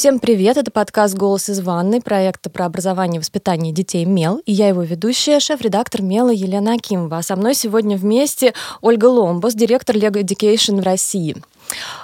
Всем привет, это подкаст «Голос из ванны» проекта про образование и воспитание детей «Мел», и я его ведущая, шеф-редактор «Мела» Елена Акимова. А со мной сегодня вместе Ольга Ломбос, директор Lego Education в России.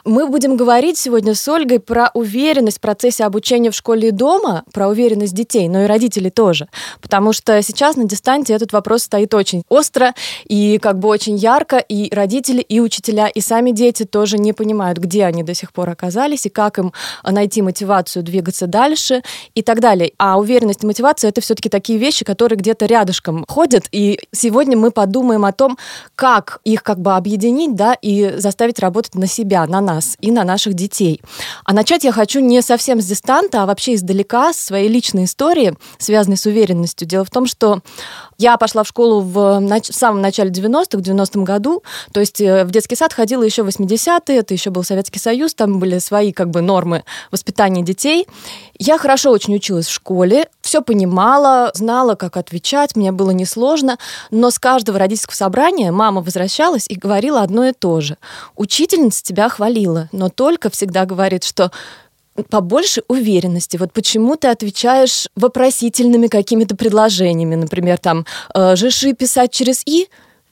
Мы будем говорить сегодня с Ольгой про уверенность в процессе обучения в школе и дома, про уверенность детей, но и родителей тоже. Потому что сейчас на дистанции этот вопрос стоит очень остро и как бы очень ярко, и родители, и учителя, и сами дети тоже не понимают, где они до сих пор оказались, и как им найти мотивацию двигаться дальше и так далее. А уверенность и мотивация — это все-таки такие вещи, которые где-то рядышком ходят, и сегодня мы подумаем о том, как их как бы объединить, да, и заставить работать на себя себя, на нас и на наших детей. А начать я хочу не совсем с дистанта, а вообще издалека, с своей личной истории, связанной с уверенностью. Дело в том, что я пошла в школу в, в самом начале 90-х, в 90-м году, то есть э, в детский сад ходила еще в 80-е, это еще был Советский Союз, там были свои как бы нормы воспитания детей. Я хорошо очень училась в школе, все понимала, знала, как отвечать, мне было несложно, но с каждого родительского собрания мама возвращалась и говорила одно и то же. Учительница тебя хвалила, но только всегда говорит, что побольше уверенности. Вот почему ты отвечаешь вопросительными какими-то предложениями, например, там э, «жиши писать через «и»,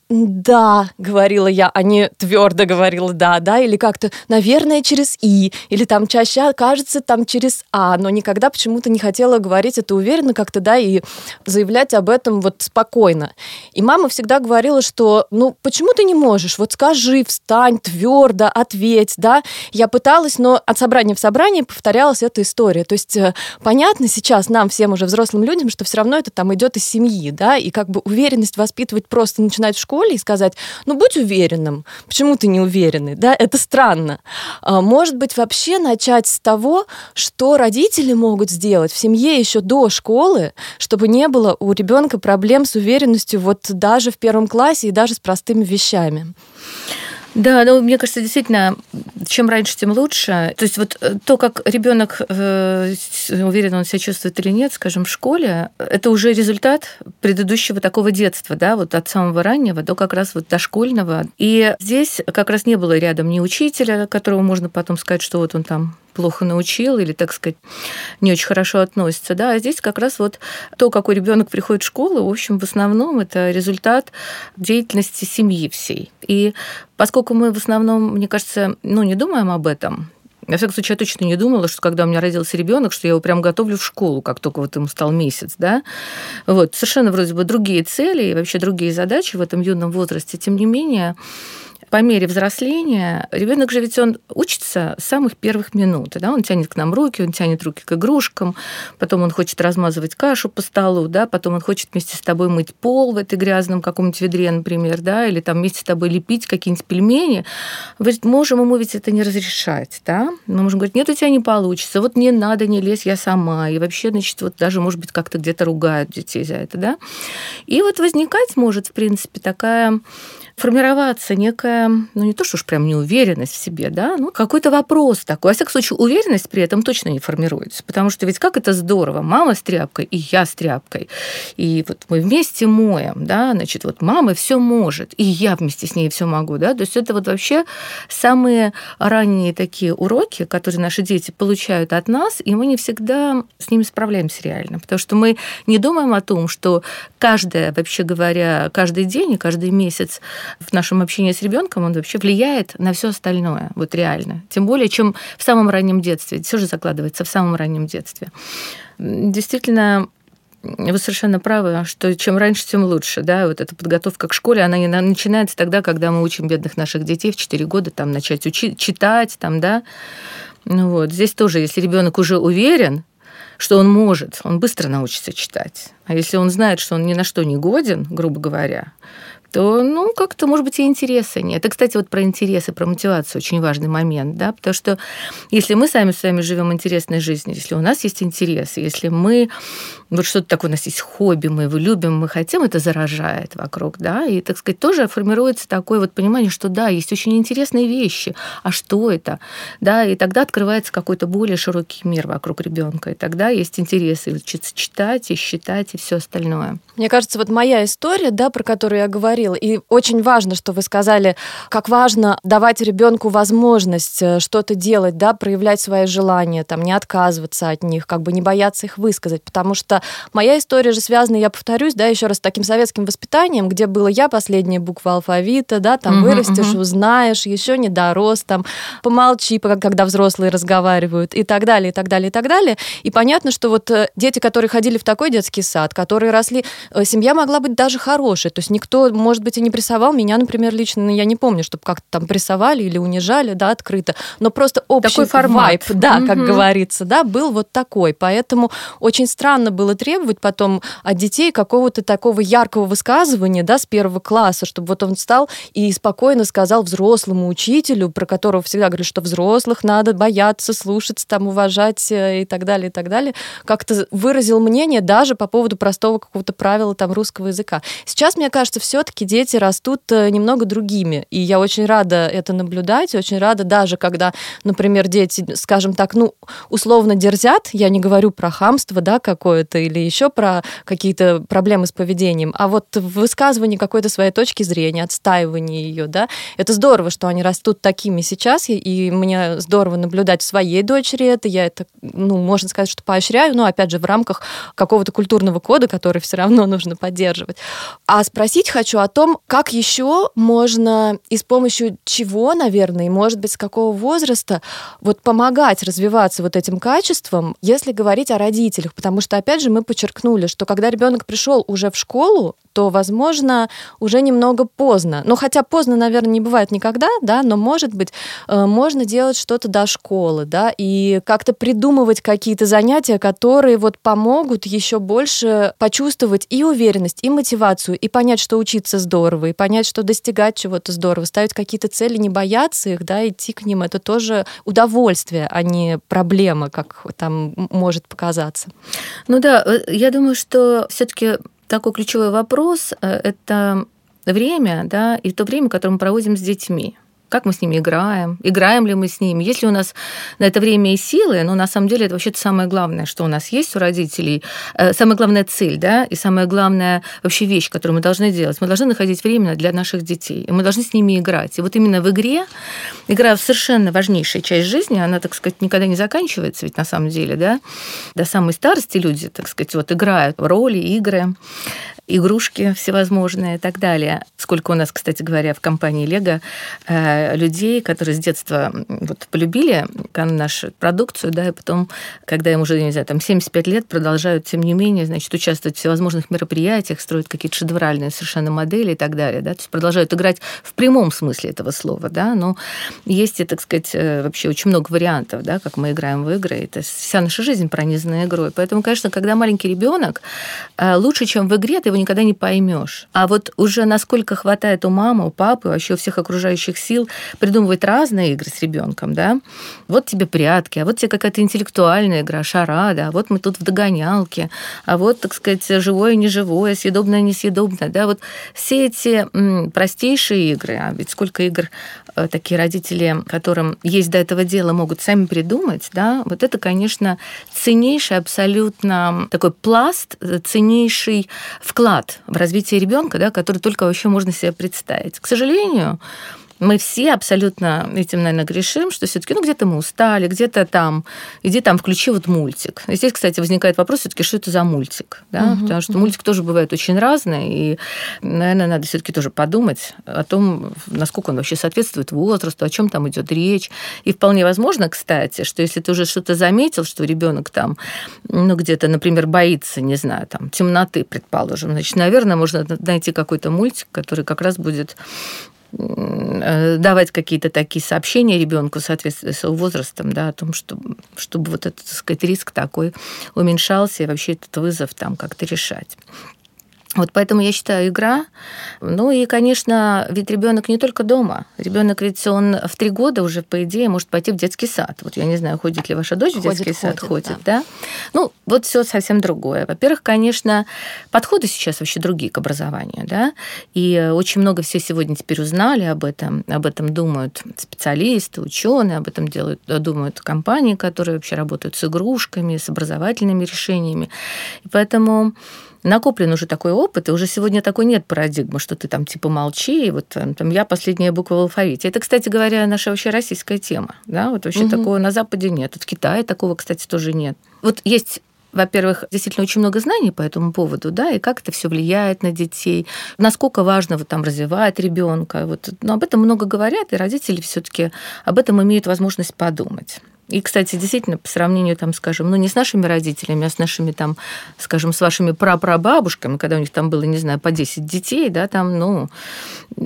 да, говорила я, а не твердо говорила да, да, или как-то, наверное, через и, или там чаще, кажется, там через а, но никогда почему-то не хотела говорить это уверенно как-то, да, и заявлять об этом вот спокойно. И мама всегда говорила, что, ну, почему ты не можешь? Вот скажи, встань, твердо, ответь, да. Я пыталась, но от собрания в собрание повторялась эта история. То есть э, понятно сейчас нам, всем уже взрослым людям, что все равно это там идет из семьи, да, и как бы уверенность воспитывать просто начинать в школе, школе и сказать, ну, будь уверенным, почему ты не уверенный, да, это странно. А, может быть, вообще начать с того, что родители могут сделать в семье еще до школы, чтобы не было у ребенка проблем с уверенностью вот даже в первом классе и даже с простыми вещами. Да, ну, мне кажется, действительно, чем раньше, тем лучше. То есть вот э, то, как ребенок э, уверен, он себя чувствует или нет, скажем, в школе, это уже результат предыдущего такого детства, да, вот от самого раннего до как раз вот дошкольного. И здесь как раз не было рядом ни учителя, которого можно потом сказать, что вот он там плохо научил или, так сказать, не очень хорошо относится. Да? А здесь как раз вот то, какой ребенок приходит в школу, в общем, в основном это результат деятельности семьи всей. И поскольку мы в основном, мне кажется, ну, не думаем об этом, во всяком случае, я точно не думала, что когда у меня родился ребенок, что я его прям готовлю в школу, как только вот ему стал месяц, да. Вот, совершенно вроде бы другие цели и вообще другие задачи в этом юном возрасте. Тем не менее, по мере взросления ребенок же ведь он учится с самых первых минут. Да? Он тянет к нам руки, он тянет руки к игрушкам, потом он хочет размазывать кашу по столу, да? потом он хочет вместе с тобой мыть пол в этой грязном каком-нибудь ведре, например, да? или там вместе с тобой лепить какие-нибудь пельмени. Мы можем ему ведь это не разрешать. Да? Мы можем говорить, нет, у тебя не получится, вот не надо, не лезь, я сама. И вообще, значит, вот даже, может быть, как-то где-то ругают детей за это. Да? И вот возникать может, в принципе, такая формироваться некая, ну не то, что уж прям неуверенность в себе, да, ну какой-то вопрос такой. Во всяком случае, уверенность при этом точно не формируется, потому что ведь как это здорово, мама с тряпкой и я с тряпкой, и вот мы вместе моем, да, значит, вот мама все может, и я вместе с ней все могу, да, то есть это вот вообще самые ранние такие уроки, которые наши дети получают от нас, и мы не всегда с ними справляемся реально, потому что мы не думаем о том, что каждое, вообще говоря, каждый день и каждый месяц в нашем общении с ребенком, он вообще влияет на все остальное, вот реально. Тем более, чем в самом раннем детстве. Все же закладывается в самом раннем детстве. Действительно, вы совершенно правы, что чем раньше, тем лучше. Да? Вот эта подготовка к школе, она начинается тогда, когда мы учим бедных наших детей в 4 года там, начать учить, читать. Там, да? ну вот. Здесь тоже, если ребенок уже уверен, что он может, он быстро научится читать. А если он знает, что он ни на что не годен, грубо говоря, то, ну, как-то, может быть, и интереса нет. Это, кстати, вот про интересы, про мотивацию очень важный момент, да, потому что если мы сами с вами живем интересной жизнью, если у нас есть интерес, если мы, вот что-то такое, у нас есть хобби, мы его любим, мы хотим, это заражает вокруг, да, и, так сказать, тоже формируется такое вот понимание, что да, есть очень интересные вещи, а что это, да, и тогда открывается какой-то более широкий мир вокруг ребенка, и тогда есть интерес и учиться читать, и считать, и все остальное. Мне кажется, вот моя история, да, про которую я говорила, говорила. И очень важно, что вы сказали, как важно давать ребенку возможность э, что-то делать, да, проявлять свои желания, там, не отказываться от них, как бы не бояться их высказать. Потому что моя история же связана, я повторюсь, да, еще раз, с таким советским воспитанием, где было я последняя буква алфавита, да, там угу, вырастешь, угу. узнаешь, еще не дорос, там, помолчи, когда взрослые разговаривают, и так далее, и так далее, и так далее. И понятно, что вот э, дети, которые ходили в такой детский сад, которые росли, э, семья могла быть даже хорошей, то есть никто, может быть, и не прессовал меня, например, лично, но я не помню, чтобы как-то там прессовали или унижали, да, открыто, но просто общий такой формат. вайп, да, угу. как говорится, да, был вот такой, поэтому очень странно было требовать потом от детей какого-то такого яркого высказывания, да, с первого класса, чтобы вот он встал и спокойно сказал взрослому учителю, про которого всегда говорят, что взрослых надо бояться, слушаться, там, уважать э, и так далее, и так далее, как-то выразил мнение даже по поводу простого какого-то правила там русского языка. Сейчас, мне кажется, все-таки дети растут э, немного другими, и я очень рада это наблюдать, очень рада даже, когда, например, дети, скажем так, ну, условно дерзят, я не говорю про хамство, да, какое-то, или еще про какие-то проблемы с поведением, а вот высказывание какой-то своей точки зрения, отстаивание ее, да, это здорово, что они растут такими сейчас, и мне здорово наблюдать в своей дочери это, я это, ну, можно сказать, что поощряю, но, опять же, в рамках какого-то культурного кода, который все равно нужно поддерживать. А спросить хочу о том, как еще можно и с помощью чего, наверное, и, может быть, с какого возраста вот помогать развиваться вот этим качеством, если говорить о родителях, потому что, опять же, мы подчеркнули, что когда ребенок пришел уже в школу, то, возможно, уже немного поздно. Ну, хотя поздно, наверное, не бывает никогда, да, но, может быть, э, можно делать что-то до школы, да, и как-то придумывать какие-то занятия, которые вот помогут еще больше почувствовать и уверенность, и мотивацию, и понять, что учиться здорово, и понять, что достигать чего-то здорово, ставить какие-то цели, не бояться их, да, идти к ним, это тоже удовольствие, а не проблема, как там может показаться. Ну да, э, я думаю, что все-таки такой ключевой вопрос э, – это время, да, и то время, которое мы проводим с детьми как мы с ними играем, играем ли мы с ними, есть ли у нас на это время и силы, но на самом деле это вообще-то самое главное, что у нас есть у родителей, э, самая главная цель, да, и самая главная вообще вещь, которую мы должны делать. Мы должны находить время для наших детей, и мы должны с ними играть. И вот именно в игре, игра в совершенно важнейшая часть жизни, она, так сказать, никогда не заканчивается, ведь на самом деле, да, до самой старости люди, так сказать, вот играют роли, игры игрушки всевозможные и так далее. Сколько у нас, кстати говоря, в компании Лего э, людей, которые с детства вот полюбили нашу продукцию, да, и потом, когда им уже, не знаю, там 75 лет, продолжают, тем не менее, значит, участвовать в всевозможных мероприятиях, строят какие-то шедевральные совершенно модели и так далее, да, то есть продолжают играть в прямом смысле этого слова, да, но есть, так сказать, э, вообще очень много вариантов, да, как мы играем в игры, это вся наша жизнь пронизана игрой, поэтому, конечно, когда маленький ребенок, э, лучше, чем в игре, ты его никогда не поймешь. А вот уже насколько хватает у мамы, у папы, вообще у всех окружающих сил придумывать разные игры с ребенком, да? Вот тебе прятки, а вот тебе какая-то интеллектуальная игра, шарада, а вот мы тут в догонялке, а вот, так сказать, живое, неживое, съедобное, несъедобное, да? Вот все эти простейшие игры, а ведь сколько игр такие родители, которым есть до этого дела, могут сами придумать, да, вот это, конечно, ценнейший абсолютно такой пласт, э, ценнейший вклад в развитие ребенка, да, который только вообще можно себе представить. К сожалению, мы все абсолютно этим, наверное, грешим, что все-таки, ну, где-то мы устали, где-то там, иди там, включи вот мультик. И здесь, кстати, возникает вопрос все-таки, что это за мультик, да, угу, потому что угу. мультик тоже бывает очень разный, и, наверное, надо все-таки тоже подумать о том, насколько он вообще соответствует возрасту, о чем там идет речь. И вполне возможно, кстати, что если ты уже что-то заметил, что ребенок там, ну, где-то, например, боится, не знаю, там, темноты, предположим, значит, наверное, можно найти какой-то мультик, который как раз будет давать какие-то такие сообщения ребенку в соответствии с его возрастом, да, о том, чтобы, чтобы вот этот, так сказать, риск такой уменьшался и вообще этот вызов там как-то решать. Вот поэтому я считаю игра. Ну и, конечно, ведь ребенок не только дома. Ребенок ведь он в три года уже, по идее, может пойти в детский сад. Вот я не знаю, ходит ли ваша дочь ходит, в детский ходит, сад, ходит, да. да? Ну, вот все совсем другое. Во-первых, конечно, подходы сейчас вообще другие к образованию, да, и очень много все сегодня теперь узнали об этом, об этом думают специалисты, ученые, об этом делают, думают компании, которые вообще работают с игрушками, с образовательными решениями. И поэтому накоплен уже такой опыт, и уже сегодня такой нет парадигмы, что ты там типа молчи, и вот там я последняя буква в алфавите. Это, кстати говоря, наша вообще российская тема. Да? Вот вообще угу. такого на Западе нет. Вот в Китае такого, кстати, тоже нет. Вот есть во-первых, действительно очень много знаний по этому поводу, да, и как это все влияет на детей, насколько важно вот там развивать ребенка. Вот, но об этом много говорят, и родители все-таки об этом имеют возможность подумать. И, кстати, действительно, по сравнению, там, скажем, ну, не с нашими родителями, а с нашими, там, скажем, с вашими прапрабабушками, когда у них там было, не знаю, по 10 детей, да, там, ну,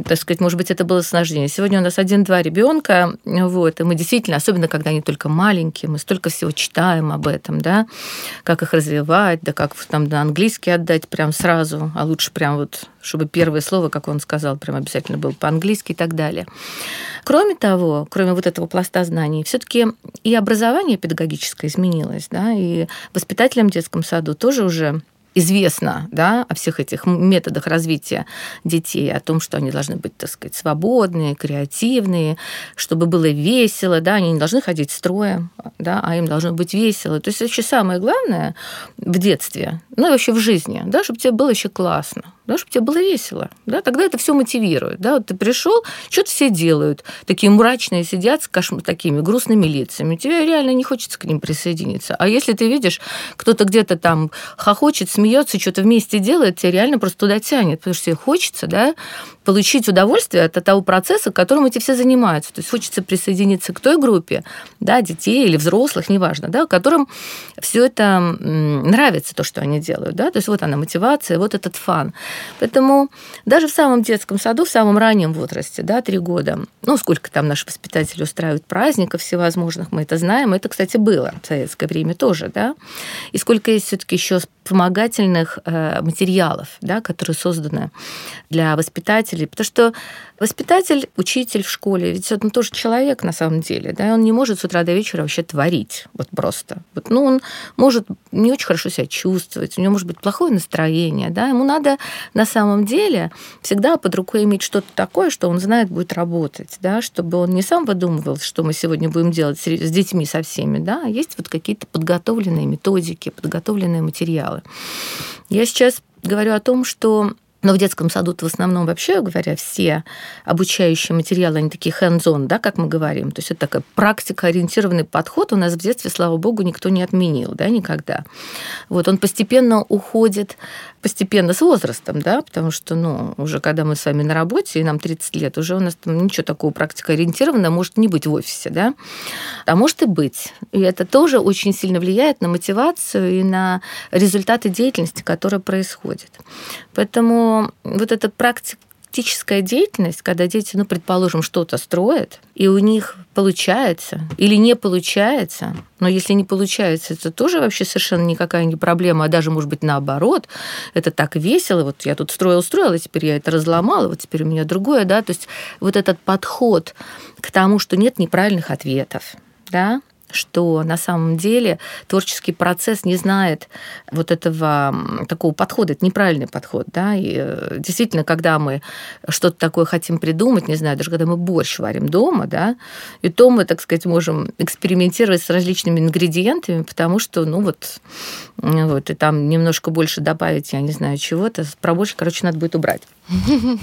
так сказать, может быть, это было сложнее. Сегодня у нас один-два ребенка, вот, и мы действительно, особенно когда они только маленькие, мы столько всего читаем об этом, да, как их развивать, да как там на английский отдать прям сразу, а лучше прям вот, чтобы первое слово, как он сказал, прям обязательно было по-английски и так далее. Кроме того, кроме вот этого пласта знаний, все таки и образование педагогическое изменилось, да, и воспитателям в детском саду тоже уже известно да, о всех этих методах развития детей, о том, что они должны быть, так сказать, свободные, креативные, чтобы было весело, да, они не должны ходить строем, да, а им должно быть весело. То есть вообще самое главное в детстве, ну и вообще в жизни, да, чтобы тебе было еще классно да, чтобы тебе было весело. Да, тогда это все мотивирует. Да, вот ты пришел, что-то все делают, такие мрачные сидят с кошм... такими грустными лицами. Тебе реально не хочется к ним присоединиться. А если ты видишь, кто-то где-то там хохочет, смеется, что-то вместе делает, тебя реально просто туда тянет, потому что тебе хочется, да, получить удовольствие от того процесса, которым эти все занимаются. То есть хочется присоединиться к той группе, да, детей или взрослых, неважно, да, которым все это нравится, то, что они делают. Да? То есть вот она мотивация, вот этот фан. Поэтому даже в самом детском саду, в самом раннем возрасте, да, три года, ну, сколько там наши воспитатели устраивают праздников всевозможных, мы это знаем, это, кстати, было в советское время тоже, да, и сколько есть все таки еще вспомогательных э, материалов, да, которые созданы для воспитателей. Потому что воспитатель, учитель в школе, ведь он тоже человек на самом деле, да, он не может с утра до вечера вообще творить, вот просто. Вот, ну, он может не очень хорошо себя чувствовать, у него может быть плохое настроение, да, ему надо на самом деле всегда под рукой иметь что-то такое, что он знает будет работать, да, чтобы он не сам выдумывал, что мы сегодня будем делать с детьми со всеми, да, а есть вот какие-то подготовленные методики, подготовленные материалы материалы. Я сейчас говорю о том, что но в детском саду в основном, вообще говоря, все обучающие материалы, они такие hands-on, да, как мы говорим. То есть это такая практика-ориентированный подход у нас в детстве, слава богу, никто не отменил, да, никогда. Вот он постепенно уходит постепенно с возрастом, да, потому что, ну, уже когда мы с вами на работе, и нам 30 лет, уже у нас там ничего такого практика ориентированного может не быть в офисе, да, а может и быть. И это тоже очень сильно влияет на мотивацию и на результаты деятельности, которая происходит. Поэтому вот эта практика практическая деятельность, когда дети, ну, предположим, что-то строят, и у них получается или не получается, но если не получается, это тоже вообще совершенно никакая не проблема, а даже, может быть, наоборот, это так весело, вот я тут строил-строил, и теперь я это разломала, вот теперь у меня другое, да, то есть вот этот подход к тому, что нет неправильных ответов, да, что на самом деле творческий процесс не знает вот этого такого подхода, это неправильный подход, да, и э, действительно, когда мы что-то такое хотим придумать, не знаю, даже когда мы борщ варим дома, да, и то мы, так сказать, можем экспериментировать с различными ингредиентами, потому что, ну вот, вот и там немножко больше добавить, я не знаю, чего-то, про борщ, короче, надо будет убрать.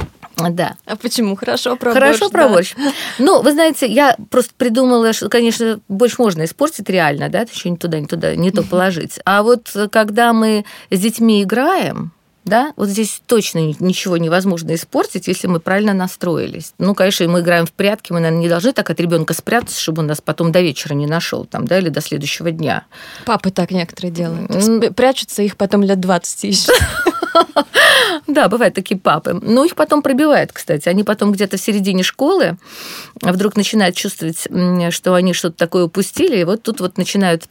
Да. А почему? Хорошо про Хорошо борщ, про да. борщ. Ну, вы знаете, я просто придумала, что, конечно, борщ можно испортить реально, да, еще не туда, не туда, не то положить. А вот когда мы с детьми играем, да, вот здесь точно ничего невозможно испортить, если мы правильно настроились. Ну, конечно, мы играем в прятки, мы, наверное, не должны так от ребенка спрятаться, чтобы он нас потом до вечера не нашел, там, да, или до следующего дня. Папы так некоторые делают. Прячутся их потом лет 20 ищут. Да, бывают такие папы. Но их потом пробивает, кстати. Они потом где-то в середине школы вдруг начинают чувствовать, что они что-то такое упустили, и вот тут вот начинают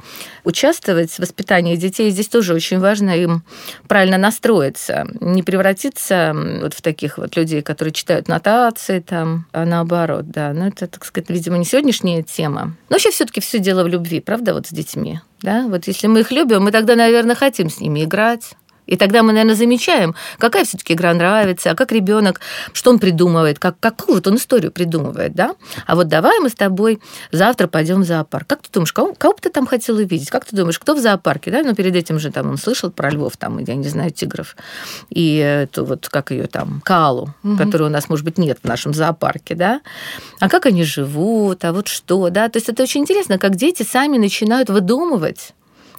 участвовать в воспитании детей. Здесь тоже очень важно им правильно настроиться, не превратиться вот в таких вот людей, которые читают нотации там, а наоборот, да. Но это, так сказать, видимо, не сегодняшняя тема. Но вообще все таки все дело в любви, правда, вот с детьми. Да? Вот если мы их любим, мы тогда, наверное, хотим с ними играть, И тогда мы, наверное, замечаем, какая все-таки игра нравится, а как ребенок, что он придумывает, как, какую вот он историю придумывает, да? А вот давай мы с тобой завтра пойдем в зоопарк. Как ты думаешь, кого, кого бы ты там хотел увидеть? Как ты думаешь, кто в зоопарке, да? Ну, перед этим же там он слышал про львов, там, я не знаю, тигров. И эту вот, как ее там, Калу, угу. которую у нас, может быть, нет в нашем зоопарке, да? А как они живут, а вот что, да? То есть это очень интересно, как дети сами начинают выдумывать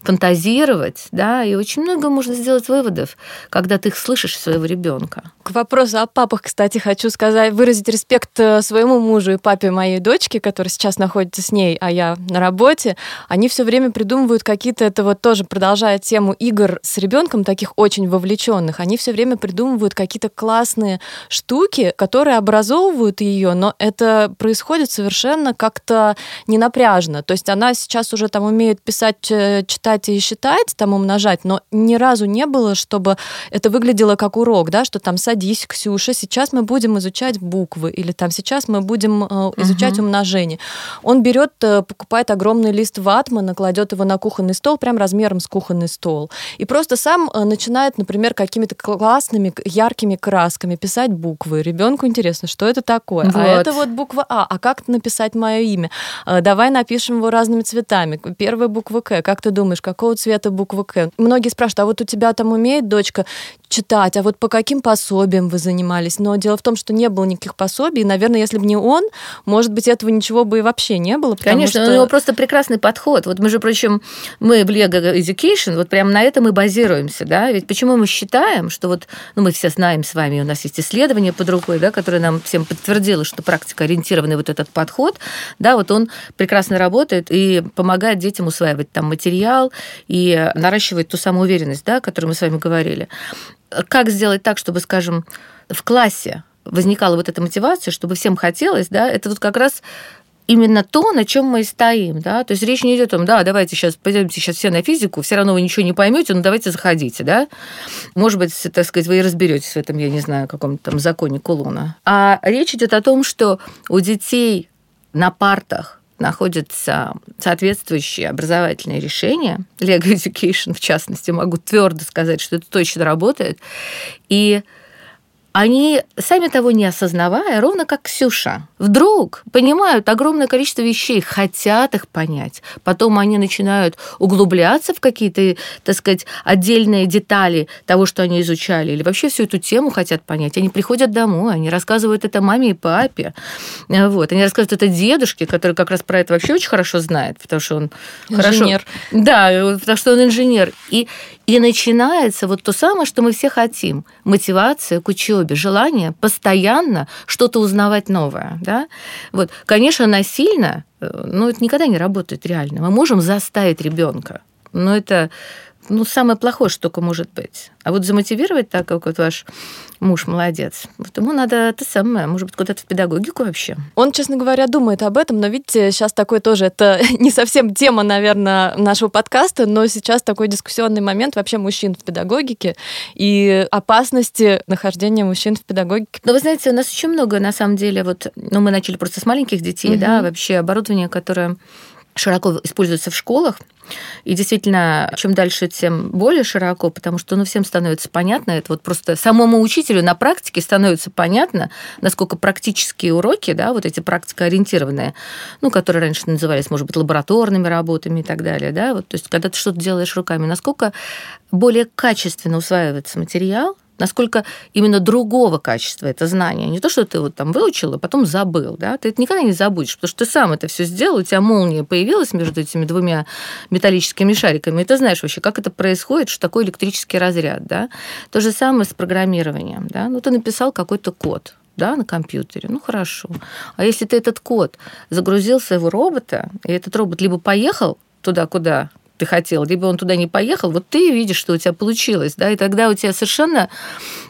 фантазировать, да, и очень много можно сделать выводов, когда ты их слышишь своего ребенка. К вопросу о папах, кстати, хочу сказать, выразить респект э, своему мужу и папе моей дочки, который сейчас находится с ней, а я на работе. Они все время придумывают какие-то, это вот тоже продолжая тему игр с ребенком, таких очень вовлеченных, они все время придумывают какие-то классные штуки, которые образовывают ее, но это происходит совершенно как-то ненапряжно. То есть она сейчас уже там умеет писать, э, читать и считать, там умножать, но ни разу не было, чтобы это выглядело как урок, да, что там садись Ксюша, сейчас мы будем изучать буквы, или там сейчас мы будем э, изучать угу. умножение. Он берет, э, покупает огромный лист ватмана, кладет его на кухонный стол, прям размером с кухонный стол, и просто сам э, начинает, например, какими-то классными, яркими красками писать буквы. Ребенку интересно, что это такое. А вот. А это вот буква А. А как написать мое имя? Давай напишем его разными цветами. Первая буква К. Как ты думаешь, какого цвета буква К? Многие спрашивают, а вот у тебя там умеет дочка читать, а вот по каким пособиям вы занимались. Но дело в том, что не было никаких пособий. И, наверное, если бы не он, может быть, этого ничего бы и вообще не было. Конечно, что... у него просто прекрасный подход. Вот мы же, причем, мы в Lego Education, вот прямо на этом и базируемся, да, ведь почему мы считаем, что вот, ну, мы все знаем с вами, у нас есть исследование под рукой, да, которое нам всем подтвердило, что практика ориентированный вот этот подход, да, вот он прекрасно работает и помогает детям усваивать там материал и наращивает ту самую уверенность, да, о которой мы с вами говорили. Как сделать так, чтобы, скажем, в классе возникала вот эта мотивация, чтобы всем хотелось, да, это вот как раз именно то, на чем мы стоим, да, то есть речь не идет о том, да, давайте сейчас пойдемте сейчас все на физику, все равно вы ничего не поймете, но давайте заходите, да, может быть, так сказать, вы и разберетесь в этом, я не знаю, каком-то там законе Кулона, а речь идет о том, что у детей на партах находятся соответствующие образовательные решения, Lego Education в частности, могу твердо сказать, что это точно работает, и они, сами того не осознавая, ровно как Ксюша, вдруг понимают огромное количество вещей, хотят их понять. Потом они начинают углубляться в какие-то, так сказать, отдельные детали того, что они изучали, или вообще всю эту тему хотят понять. Они приходят домой, они рассказывают это маме и папе. Вот. Они рассказывают это дедушке, который как раз про это вообще очень хорошо знает, потому что он инженер. Хорошо... Да, потому что он инженер. И, и начинается вот то самое, что мы все хотим. Мотивация к учебе, желание постоянно что-то узнавать новое. Да? Вот. Конечно, насильно, э, но это никогда не работает реально. Мы можем заставить ребенка, но это ну, самое плохое, что только может быть. А вот замотивировать так, как вот ваш муж молодец, вот ему надо это самое, может быть, куда-то в педагогику вообще. Он, честно говоря, думает об этом, но видите, сейчас такой тоже, это не совсем тема, наверное, нашего подкаста, но сейчас такой дискуссионный момент вообще мужчин в педагогике и опасности нахождения мужчин в педагогике. Но вы знаете, у нас очень много, на самом деле, вот, ну, мы начали просто с маленьких детей, угу. да, вообще оборудование, которое широко используется в школах. И действительно, чем дальше, тем более широко, потому что ну, всем становится понятно, это вот просто самому учителю на практике становится понятно, насколько практические уроки, да, вот эти практикоориентированные, ну, которые раньше назывались, может быть, лабораторными работами и так далее, да, вот, то есть когда ты что-то делаешь руками, насколько более качественно усваивается материал, насколько именно другого качества это знание. Не то, что ты вот там выучил, а потом забыл. Да? Ты это никогда не забудешь, потому что ты сам это все сделал, у тебя молния появилась между этими двумя металлическими шариками, и ты знаешь вообще, как это происходит, что такое электрический разряд. Да? То же самое с программированием. Да? Ну, ты написал какой-то код, да, на компьютере, ну хорошо. А если ты этот код загрузил своего робота, и этот робот либо поехал туда, куда ты хотел, либо он туда не поехал, вот ты видишь, что у тебя получилось, да, и тогда у тебя совершенно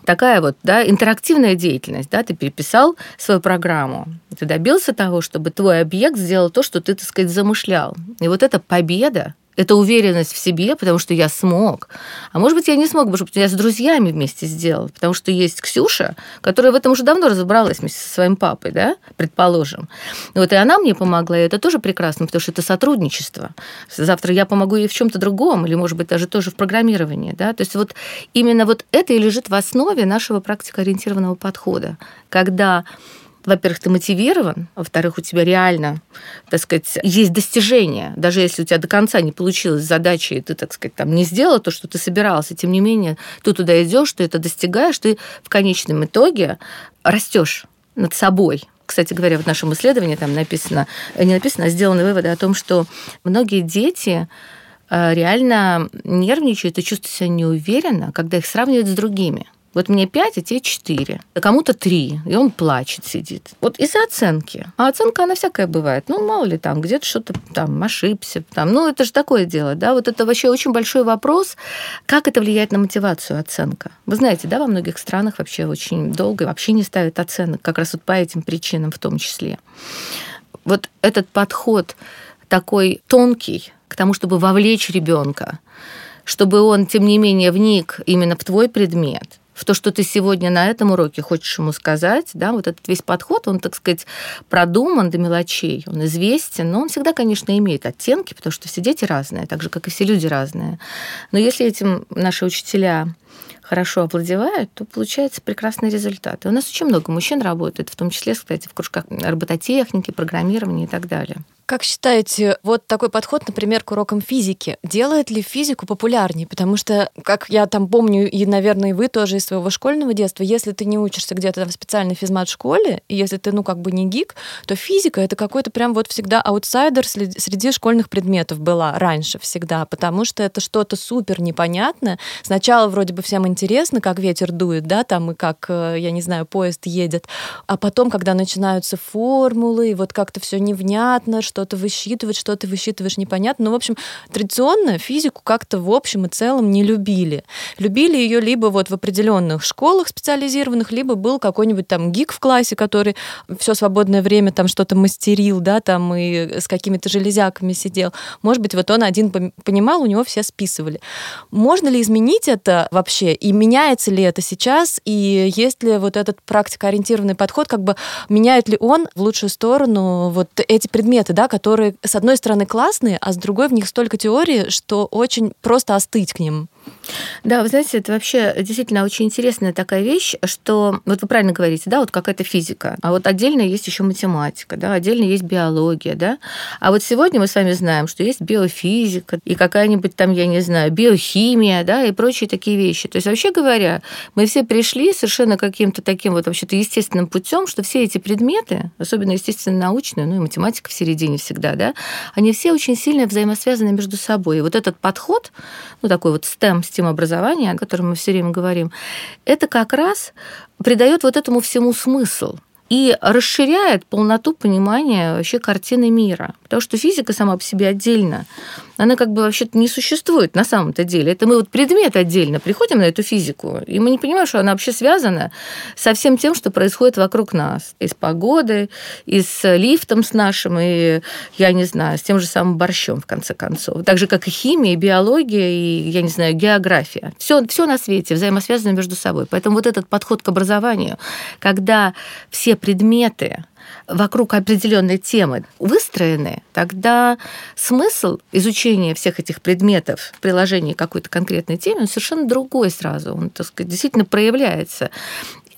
такая вот, да, интерактивная деятельность, да, ты переписал свою программу, ты добился того, чтобы твой объект сделал то, что ты, так сказать, замышлял. И вот эта победа, это уверенность в себе, потому что я смог. А может быть, я не смог, потому что я с друзьями вместе сделал, потому что есть Ксюша, которая в этом уже давно разобралась вместе со своим папой, да, предположим. Вот и она мне помогла, и это тоже прекрасно, потому что это сотрудничество. Завтра я помогу ей в чем то другом, или, может быть, даже тоже в программировании, да. То есть вот именно вот это и лежит в основе нашего практикоориентированного подхода, когда во-первых, ты мотивирован, а во-вторых, у тебя реально, так сказать, есть достижение. Даже если у тебя до конца не получилось задачи, и ты, так сказать, там не сделал то, что ты собирался, тем не менее, ты туда идешь, ты это достигаешь, ты в конечном итоге растешь над собой. Кстати говоря, в нашем исследовании там написано, не написано, а сделаны выводы о том, что многие дети э, реально нервничают и чувствуют себя неуверенно, когда их сравнивают с другими. Вот мне 5, а тебе 4. А кому-то 3, и он плачет, сидит. Вот из-за оценки. А оценка, она всякая бывает. Ну, мало ли там, где-то что-то там ошибся. Там. Ну, это же такое дело, да. Вот это вообще очень большой вопрос, как это влияет на мотивацию оценка. Вы знаете, да, во многих странах вообще очень долго вообще не ставят оценок, как раз вот по этим причинам в том числе. Вот этот подход такой тонкий к тому, чтобы вовлечь ребенка, чтобы он, тем не менее, вник именно в твой предмет – в то, что ты сегодня на этом уроке хочешь ему сказать, да, вот этот весь подход, он, так сказать, продуман до мелочей, он известен, но он всегда, конечно, имеет оттенки, потому что все дети разные, так же, как и все люди разные. Но если этим наши учителя хорошо овладевают, то получается прекрасный результат. И у нас очень много мужчин работает, в том числе, кстати, в кружках робототехники, программирования и так далее. Как считаете, вот такой подход, например, к урокам физики, делает ли физику популярнее? Потому что, как я там помню, и, наверное, и вы тоже из своего школьного детства, если ты не учишься где-то в специальной физмат-школе, и если ты, ну, как бы не гик, то физика — это какой-то прям вот всегда аутсайдер среди школьных предметов была раньше всегда, потому что это что-то супер непонятное. Сначала вроде бы всем интересно, как ветер дует, да, там, и как, э, я не знаю, поезд едет, а потом, когда начинаются формулы, и вот как-то все невнятно, что-то высчитывать, что ты высчитываешь непонятно. Ну, в общем, традиционно физику как-то в общем и целом не любили. Любили ее либо вот в определенных школах специализированных, либо был какой-нибудь там гик в классе, который все свободное время там что-то мастерил, да, там и с какими-то железяками сидел. Может быть, вот он один понимал, у него все списывали. Можно ли изменить это вообще? И меняется ли это сейчас? И есть ли вот этот практикоориентированный подход, как бы меняет ли он в лучшую сторону вот эти предметы, да, которые, с одной стороны, классные, а с другой в них столько теории, что очень просто остыть к ним. Да, вы знаете, это вообще действительно очень интересная такая вещь, что вот вы правильно говорите, да, вот какая-то физика, а вот отдельно есть еще математика, да, отдельно есть биология, да, а вот сегодня мы с вами знаем, что есть биофизика и какая-нибудь там, я не знаю, биохимия, да, и прочие такие вещи. То есть вообще говоря, мы все пришли совершенно каким-то таким вот вообще-то естественным путем, что все эти предметы, особенно естественно научные, ну и математика в середине всегда, да, они все очень сильно взаимосвязаны между собой. И вот этот подход, ну такой вот STEM STEM, STEM образования, о котором мы все время говорим, это как раз придает вот этому всему смысл и расширяет полноту понимания вообще картины мира. Потому что физика сама по себе отдельно она как бы вообще-то не существует на самом-то деле. Это мы вот предмет отдельно приходим на эту физику, и мы не понимаем, что она вообще связана со всем тем, что происходит вокруг нас. И с погодой, и с лифтом с нашим, и, я не знаю, с тем же самым борщом, в конце концов. Так же, как и химия, и биология, и, я не знаю, география. Все, все на свете взаимосвязано между собой. Поэтому вот этот подход к образованию, когда все предметы вокруг определенной темы выстроены, тогда смысл изучения всех этих предметов в приложении какой-то конкретной теме он совершенно другой сразу. Он, так сказать, действительно проявляется.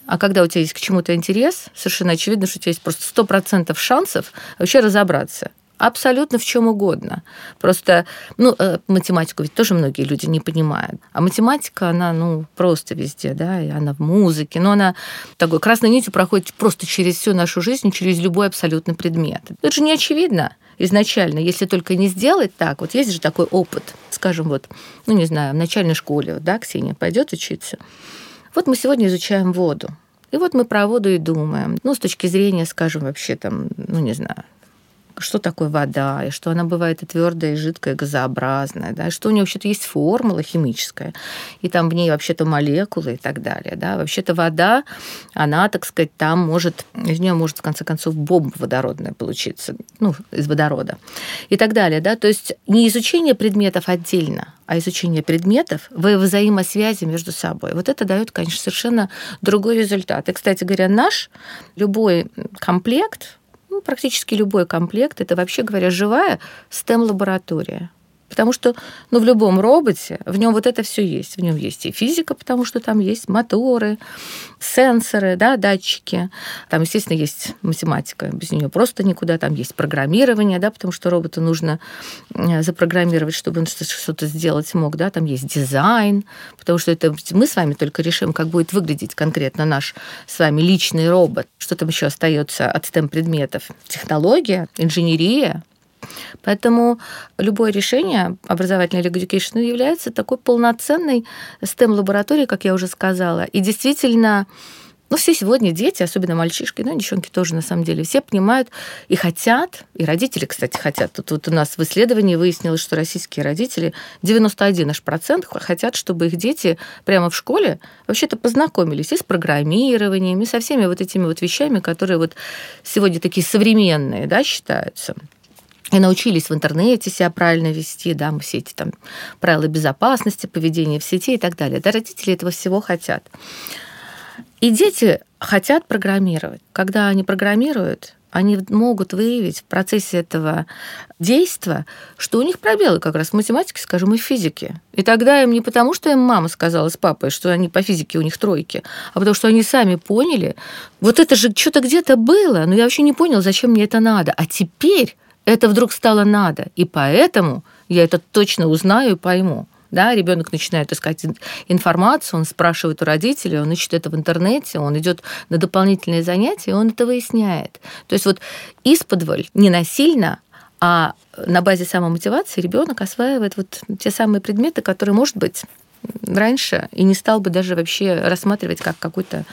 А когда у тебя есть к чему-то интерес, совершенно очевидно, что у тебя есть просто 100% шансов вообще разобраться абсолютно в чем угодно. Просто, ну, э, математику ведь тоже многие люди не понимают. А математика, она, ну, просто везде, да, и она в музыке, но она такой красной нитью проходит просто через всю нашу жизнь, через любой абсолютный предмет. Это же не очевидно изначально, если только не сделать так. Вот есть же такой опыт, скажем, вот, ну, не знаю, в начальной школе, да, Ксения пойдет учиться. Вот мы сегодня изучаем воду. И вот мы про воду и думаем. Ну, с точки зрения, скажем, вообще там, ну, не знаю, что такое вода, и что она бывает и твердая, и жидкая, и газообразная, да, и что у нее вообще-то есть формула химическая, и там в ней вообще-то молекулы и так далее. Да. Вообще-то вода, она, так сказать, там может, из нее может в конце концов бомба водородная получиться, ну, из водорода и так далее. Да. То есть не изучение предметов отдельно, а изучение предметов в взаимосвязи между собой. Вот это дает, конечно, совершенно другой результат. И, кстати говоря, наш любой комплект, ну, практически любой комплект, это вообще говоря живая STEM-лаборатория. Потому что ну, в любом роботе в нем вот это все есть. В нем есть и физика, потому что там есть моторы, сенсоры, да, датчики. Там, естественно, есть математика. Без нее просто никуда. Там есть программирование, да, потому что роботу нужно запрограммировать, чтобы он что-то сделать мог. Да. Там есть дизайн, потому что это мы с вами только решим, как будет выглядеть конкретно наш с вами личный робот. Что там еще остается от STEM-предметов? Технология, инженерия, Поэтому любое решение образовательной Legal Education является такой полноценной STEM-лабораторией, как я уже сказала. И действительно, ну, все сегодня дети, особенно мальчишки, ну, девчонки тоже, на самом деле, все понимают и хотят, и родители, кстати, хотят. Тут вот у нас в исследовании выяснилось, что российские родители, 91 аж процент, хотят, чтобы их дети прямо в школе вообще-то познакомились и с программированием, и со всеми вот этими вот вещами, которые вот сегодня такие современные, да, считаются и научились в интернете себя правильно вести, да, мы все эти там правила безопасности, поведения в сети и так далее. Да, родители этого всего хотят. И дети хотят программировать. Когда они программируют, они могут выявить в процессе этого действия, что у них пробелы как раз в математике, скажем, и в физике. И тогда им не потому, что им мама сказала с папой, что они по физике у них тройки, а потому что они сами поняли, вот это же что-то где-то было, но я вообще не понял, зачем мне это надо. А теперь это вдруг стало надо, и поэтому я это точно узнаю и пойму. Да, ребенок начинает искать информацию, он спрашивает у родителей, он ищет это в интернете, он идет на дополнительные занятия, и он это выясняет. То есть вот исподволь, не насильно, а на базе самомотивации ребенок осваивает вот те самые предметы, которые, может быть, раньше и не стал бы даже вообще рассматривать как какое-то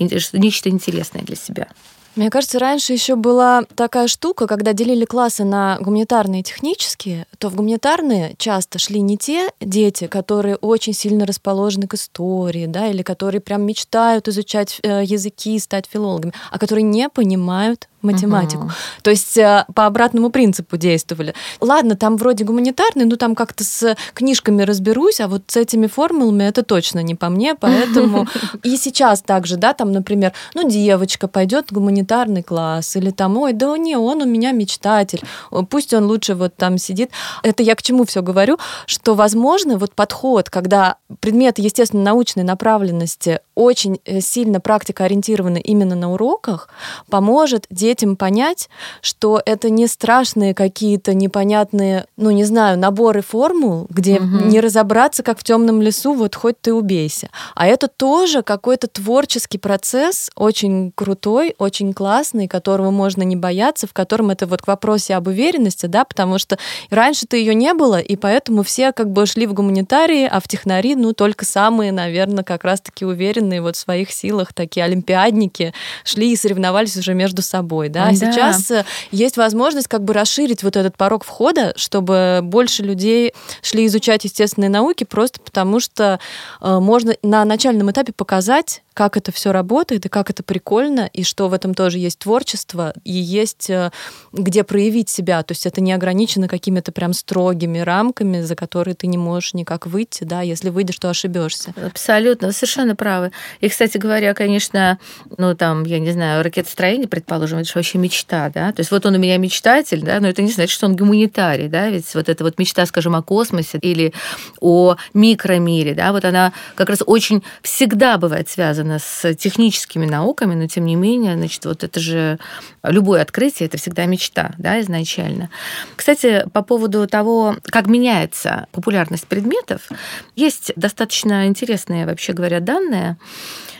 нечто интересное для себя. Мне кажется, раньше еще была такая штука, когда делили классы на гуманитарные и технические, то в гуманитарные часто шли не те дети, которые очень сильно расположены к истории, да, или которые прям мечтают изучать э, языки, стать филологами, а которые не понимают математику. Угу. То есть э, по обратному принципу действовали. Ладно, там вроде гуманитарный, ну там как-то с книжками разберусь, а вот с этими формулами это точно не по мне, поэтому и сейчас также, да, там, например, ну девочка пойдет в гуманитарный класс или там, ой, да не, он у меня мечтатель, пусть он лучше вот там сидит. Это я к чему все говорю, что возможно вот подход, когда предметы естественно научной направленности очень э, сильно практика ориентированы именно на уроках, поможет детям понять, что это не страшные какие-то непонятные, ну не знаю, наборы формул, где угу. не разобраться, как в темном лесу, вот хоть ты убейся. А это тоже какой-то творческий процесс, очень крутой, очень классный, которого можно не бояться, в котором это вот к вопросе об уверенности, да, потому что раньше-то ее не было, и поэтому все как бы шли в гуманитарии, а в технари, ну, только самые, наверное, как раз-таки уверенные вот в своих силах, такие олимпиадники, шли и соревновались уже между собой собой, да? да. Сейчас э, есть возможность как бы расширить вот этот порог входа, чтобы больше людей шли изучать естественные науки, просто потому что э, можно на начальном этапе показать, как это все работает и как это прикольно, и что в этом тоже есть творчество, и есть э, где проявить себя. То есть это не ограничено какими-то прям строгими рамками, за которые ты не можешь никак выйти, да, если выйдешь, то ошибешься. Абсолютно, вы совершенно правы. И, кстати говоря, конечно, ну там, я не знаю, ракетостроение, предположим, это же вообще мечта, да, то есть вот он у меня мечтатель, да, но это не значит, что он гуманитарий, да, ведь вот эта вот мечта, скажем, о космосе или о микромире, да, вот она как раз очень всегда бывает связана с техническими науками, но тем не менее, значит, вот это же любое открытие, это всегда мечта, да, изначально. Кстати, по поводу того, как меняется популярность предметов, есть достаточно интересные, вообще говоря, данные.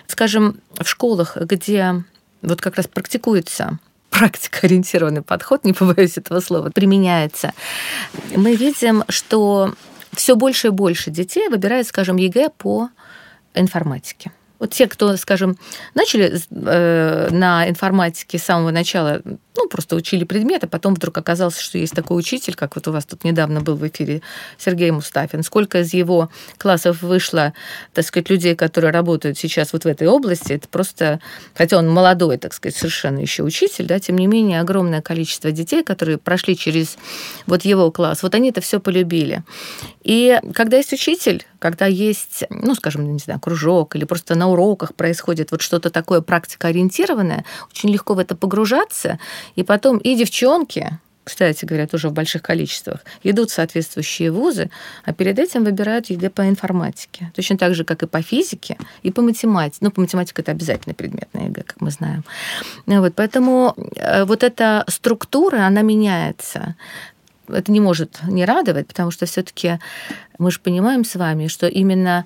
Скажем, в школах, где вот как раз практикуется практикоориентированный подход, не побоюсь этого слова, применяется, мы видим, что все больше и больше детей выбирают, скажем, ЕГЭ по информатике. Вот те, кто, скажем, начали э, на информатике с самого начала ну, просто учили предмет, а потом вдруг оказалось, что есть такой учитель, как вот у вас тут недавно был в эфире Сергей Мустафин. Сколько из его классов вышло, так сказать, людей, которые работают сейчас вот в этой области, это просто, хотя он молодой, так сказать, совершенно еще учитель, да, тем не менее огромное количество детей, которые прошли через вот его класс, вот они это все полюбили. И когда есть учитель, когда есть, ну, скажем, не знаю, кружок или просто на уроках происходит вот что-то такое практикоориентированное, очень легко в это погружаться, и потом и девчонки, кстати говоря, тоже в больших количествах, идут в соответствующие вузы, а перед этим выбирают ЕГЭ по информатике. Точно так же, как и по физике, и по математике. Ну, по математике это обязательный предмет на ЕГЭ, как мы знаем. Вот, поэтому э, вот эта структура, она меняется это не может не радовать, потому что все-таки мы же понимаем с вами, что именно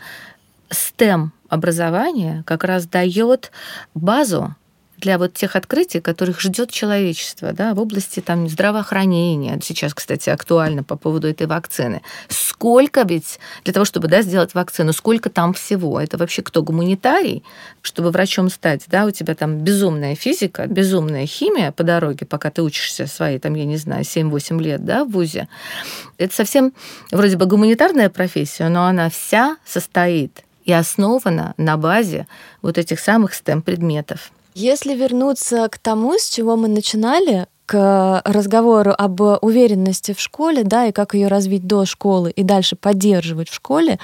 STEM образование как раз дает базу для вот тех открытий, которых ждет человечество да, в области там, здравоохранения. Сейчас, кстати, актуально по поводу этой вакцины. Сколько ведь для того, чтобы да, сделать вакцину, сколько там всего? Это вообще кто гуманитарий, чтобы врачом стать? Да, у тебя там безумная физика, безумная химия по дороге, пока ты учишься свои, там, я не знаю, 7-8 лет да, в ВУЗе. Это совсем вроде бы гуманитарная профессия, но она вся состоит и основана на базе вот этих самых STEM-предметов. Если вернуться к тому, с чего мы начинали, к разговору об уверенности в школе, да, и как ее развить до школы и дальше поддерживать в школе,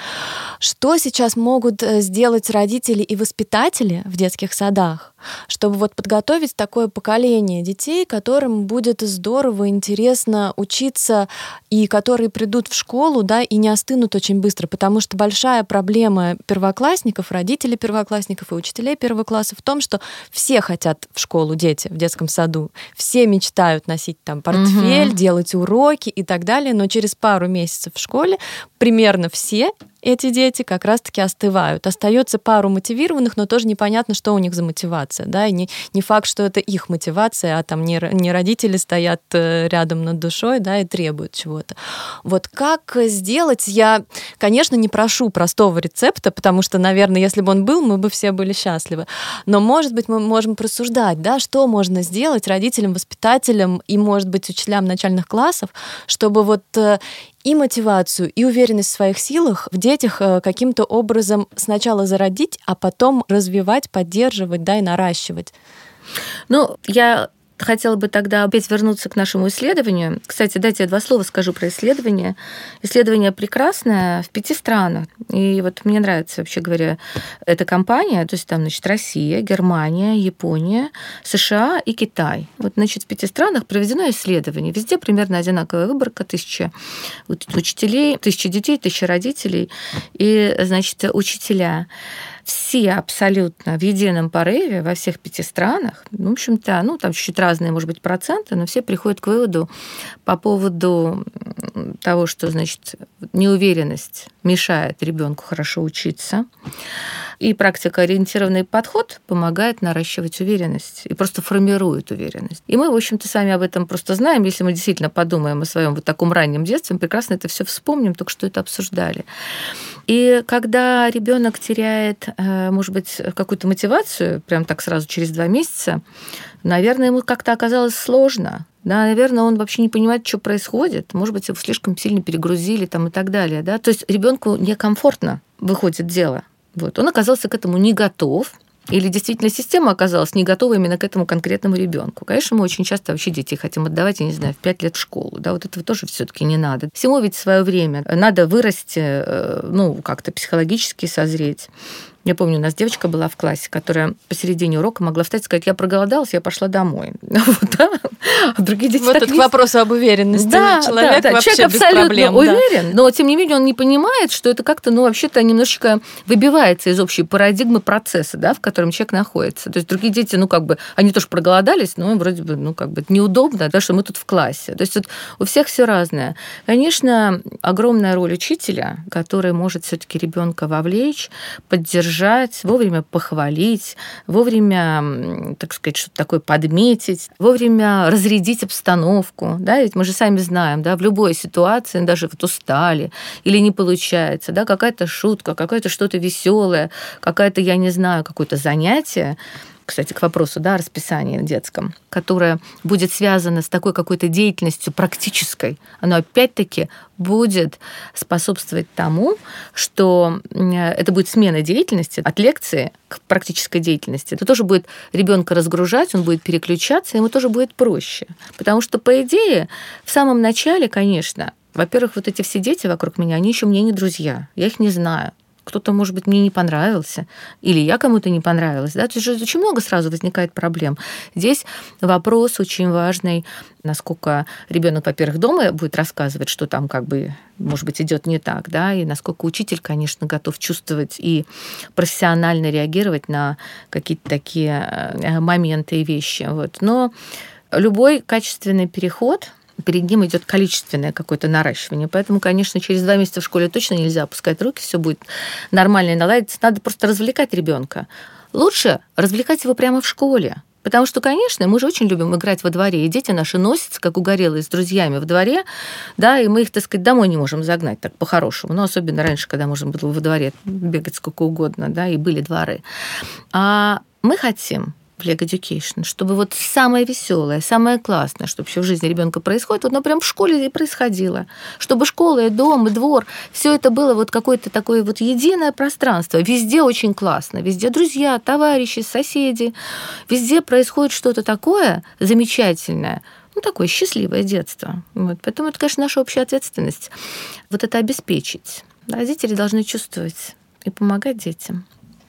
что сейчас могут э, сделать родители и воспитатели в детских садах, чтобы вот подготовить такое поколение детей, которым будет здорово, интересно учиться, и которые придут в школу, да, и не остынут очень быстро, потому что большая проблема первоклассников, родителей первоклассников и учителей первого класса в том, что все хотят в школу дети в детском саду, все мечтают носить там портфель, угу. делать уроки и так далее, но через пару месяцев в школе примерно все эти дети как раз-таки остывают. Остается пару мотивированных, но тоже непонятно, что у них за мотивация. Да? И не, не факт, что это их мотивация, а там не, не родители стоят э, рядом над душой да, и требуют чего-то. Вот как сделать? Я, конечно, не прошу простого рецепта, потому что, наверное, если бы он был, мы бы все были счастливы. Но, может быть, мы можем просуждать, да, что можно сделать родителям, воспитателям и, может быть, учителям начальных классов, чтобы вот э, и мотивацию, и уверенность в своих силах в детях э, каким-то образом сначала зародить, а потом развивать, поддерживать, да, и наращивать. Ну, я хотела бы тогда опять вернуться к нашему исследованию. Кстати, дайте я два слова скажу про исследование. Исследование прекрасное в пяти странах. И вот мне нравится, вообще говоря, эта компания. То есть там, значит, Россия, Германия, Япония, США и Китай. Вот, значит, в пяти странах проведено исследование. Везде примерно одинаковая выборка. Тысяча учителей, тысяча детей, тысяча родителей и, значит, учителя все абсолютно в едином порыве во всех пяти странах, в общем-то, ну, там чуть-чуть разные, может быть, проценты, но все приходят к выводу по поводу того, что, значит, неуверенность мешает ребенку хорошо учиться. И практикоориентированный подход помогает наращивать уверенность и просто формирует уверенность. И мы, в общем-то, сами об этом просто знаем. Если мы действительно подумаем о своем вот таком раннем детстве, мы прекрасно это все вспомним, только что это обсуждали. И когда ребенок теряет, может быть, какую-то мотивацию, прям так сразу через два месяца, наверное, ему как-то оказалось сложно. Да, наверное, он вообще не понимает, что происходит. Может быть, его слишком сильно перегрузили там и так далее. Да? То есть ребенку некомфортно выходит дело. Вот. Он оказался к этому не готов, или действительно система оказалась не готова именно к этому конкретному ребенку. Конечно, мы очень часто вообще детей хотим отдавать, я не знаю, в 5 лет в школу. Да, вот этого тоже все-таки не надо. Всему ведь свое время. Надо вырасти, э, ну, как-то психологически созреть. Я помню, у нас девочка была в классе, которая посередине урока могла встать и сказать, я проголодалась, я пошла домой. Вот, да? А другие дети Вот это к вопросу об уверенности. Да, человек, да, да. человек абсолютно проблем, уверен, да. но тем не менее он не понимает, что это как-то, ну, вообще-то немножечко выбивается из общей парадигмы процесса, да, в котором человек находится. То есть другие дети, ну, как бы, они тоже проголодались, но вроде бы, ну, как бы неудобно, да, что мы тут в классе. То есть вот у всех все разное. Конечно, огромная роль учителя, который может все-таки ребенка вовлечь, поддержать поддержать, вовремя похвалить, вовремя, так сказать, что-то такое подметить, вовремя разрядить обстановку. Да? Ведь мы же сами знаем, да, в любой ситуации, даже вот устали или не получается, да, какая-то шутка, какое-то что-то веселое, какая-то, я не знаю, какое-то занятие, кстати, к вопросу, да, о расписании детском, которое будет связано с такой какой-то деятельностью практической, оно опять-таки будет способствовать тому, что это будет смена деятельности от лекции к практической деятельности. Это тоже будет ребенка разгружать, он будет переключаться, ему тоже будет проще. Потому что, по идее, в самом начале, конечно, во-первых, вот эти все дети вокруг меня, они еще мне не друзья, я их не знаю кто-то, может быть, мне не понравился, или я кому-то не понравилась. Да? То есть очень много сразу возникает проблем. Здесь вопрос очень важный, насколько ребенок, во-первых, дома будет рассказывать, что там как бы, может быть, идет не так, да, и насколько учитель, конечно, готов чувствовать и профессионально реагировать на какие-то такие э, моменты и вещи. Вот. Но любой качественный переход – перед ним идет количественное какое-то наращивание. Поэтому, конечно, через два месяца в школе точно нельзя опускать руки, все будет нормально и наладиться. Надо просто развлекать ребенка. Лучше развлекать его прямо в школе. Потому что, конечно, мы же очень любим играть во дворе, и дети наши носятся, как угорелые, с друзьями в дворе, да, и мы их, так сказать, домой не можем загнать так по-хорошему. Но особенно раньше, когда можно было во дворе бегать сколько угодно, да, и были дворы. А мы хотим в Lego Education, чтобы вот самое веселое, самое классное, что вообще в жизни ребенка происходит, вот оно прям в школе и происходило. Чтобы школа и дом, и двор, все это было вот какое-то такое вот единое пространство. Везде очень классно, везде друзья, товарищи, соседи. Везде происходит что-то такое замечательное, ну, такое счастливое детство. Вот. Поэтому это, конечно, наша общая ответственность. Вот это обеспечить. Родители должны чувствовать и помогать детям,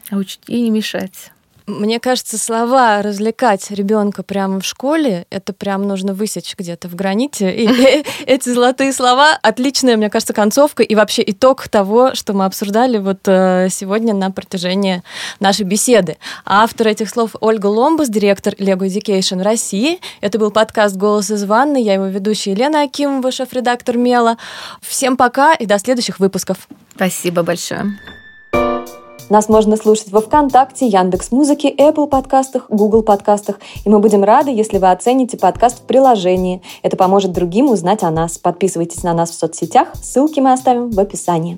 а и не мешать. Мне кажется, слова развлекать ребенка прямо в школе, это прям нужно высечь где-то в граните. И эти золотые слова отличная, мне кажется, концовка и вообще итог того, что мы обсуждали вот э, сегодня на протяжении нашей беседы. Автор этих слов Ольга Ломбас, директор Lego Education России. Это был подкаст «Голос из ванны». Я его ведущая Елена Акимова, шеф-редактор Мела. Всем пока и до следующих выпусков. Спасибо большое. Нас можно слушать во ВКонтакте, Яндекс Музыке, Apple подкастах, Google подкастах. И мы будем рады, если вы оцените подкаст в приложении. Это поможет другим узнать о нас. Подписывайтесь на нас в соцсетях. Ссылки мы оставим в описании.